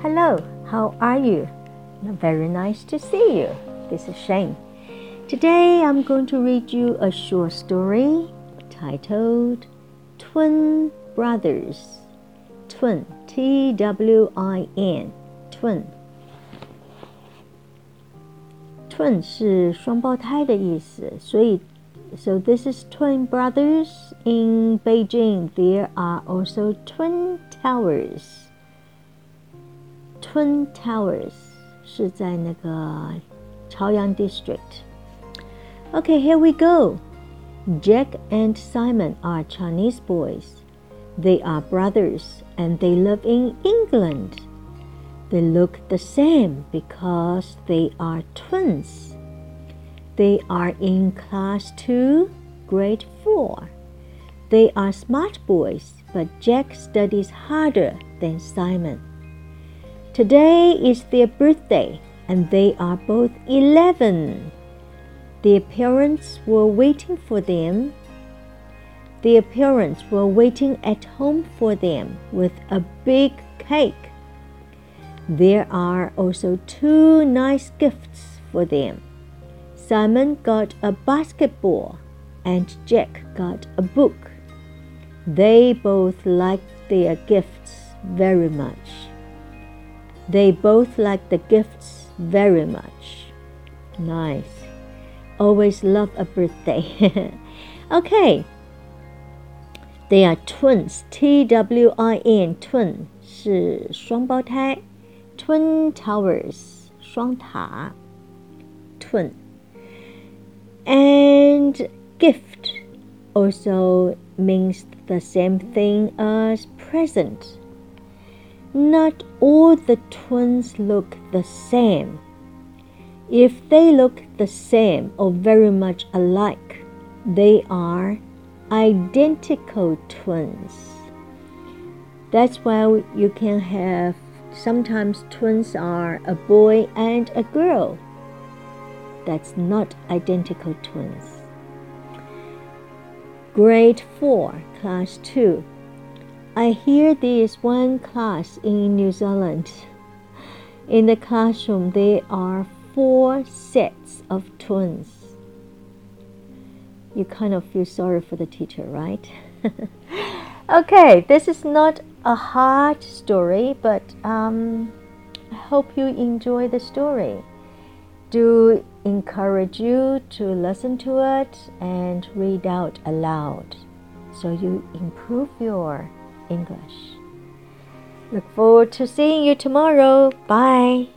Hello, how are you? Very nice to see you. This is Shane. Today I'm going to read you a short story titled Twin Brothers. Twin, T W I N, twin. Twin 是双胞胎的意思，所以 so this is twin brothers in Beijing. There are also twin towers. Twin Towers 是在那个朝阳 District. Okay, here we go. Jack and Simon are Chinese boys. They are brothers and they live in England. They look the same because they are twins. They are in class 2, grade 4. They are smart boys, but Jack studies harder than Simon. Today is their birthday, and they are both 11. Their parents were waiting for them. Their parents were waiting at home for them with a big cake. There are also two nice gifts for them. Simon got a basketball, and Jack got a book. They both liked their gifts very much. They both like the gifts very much. Nice. Always love a birthday. okay. They are twins. T W I N twin 是双胞胎。Twin towers 双塔。Twin. And gift also means the same thing as present. not all the twins look the same. If they look the same or very much alike, they are identical twins. That's why you can have sometimes twins are a boy and a girl. That's not identical twins. Grade 4, Class 2 I hear there is one class in New Zealand. In the classroom, there are four sets of twins. You kind of feel sorry for the teacher, right? okay, this is not a hard story, but um, I hope you enjoy the story. Do encourage you to listen to it and read out aloud so you improve your English. Look forward to seeing you tomorrow. Bye.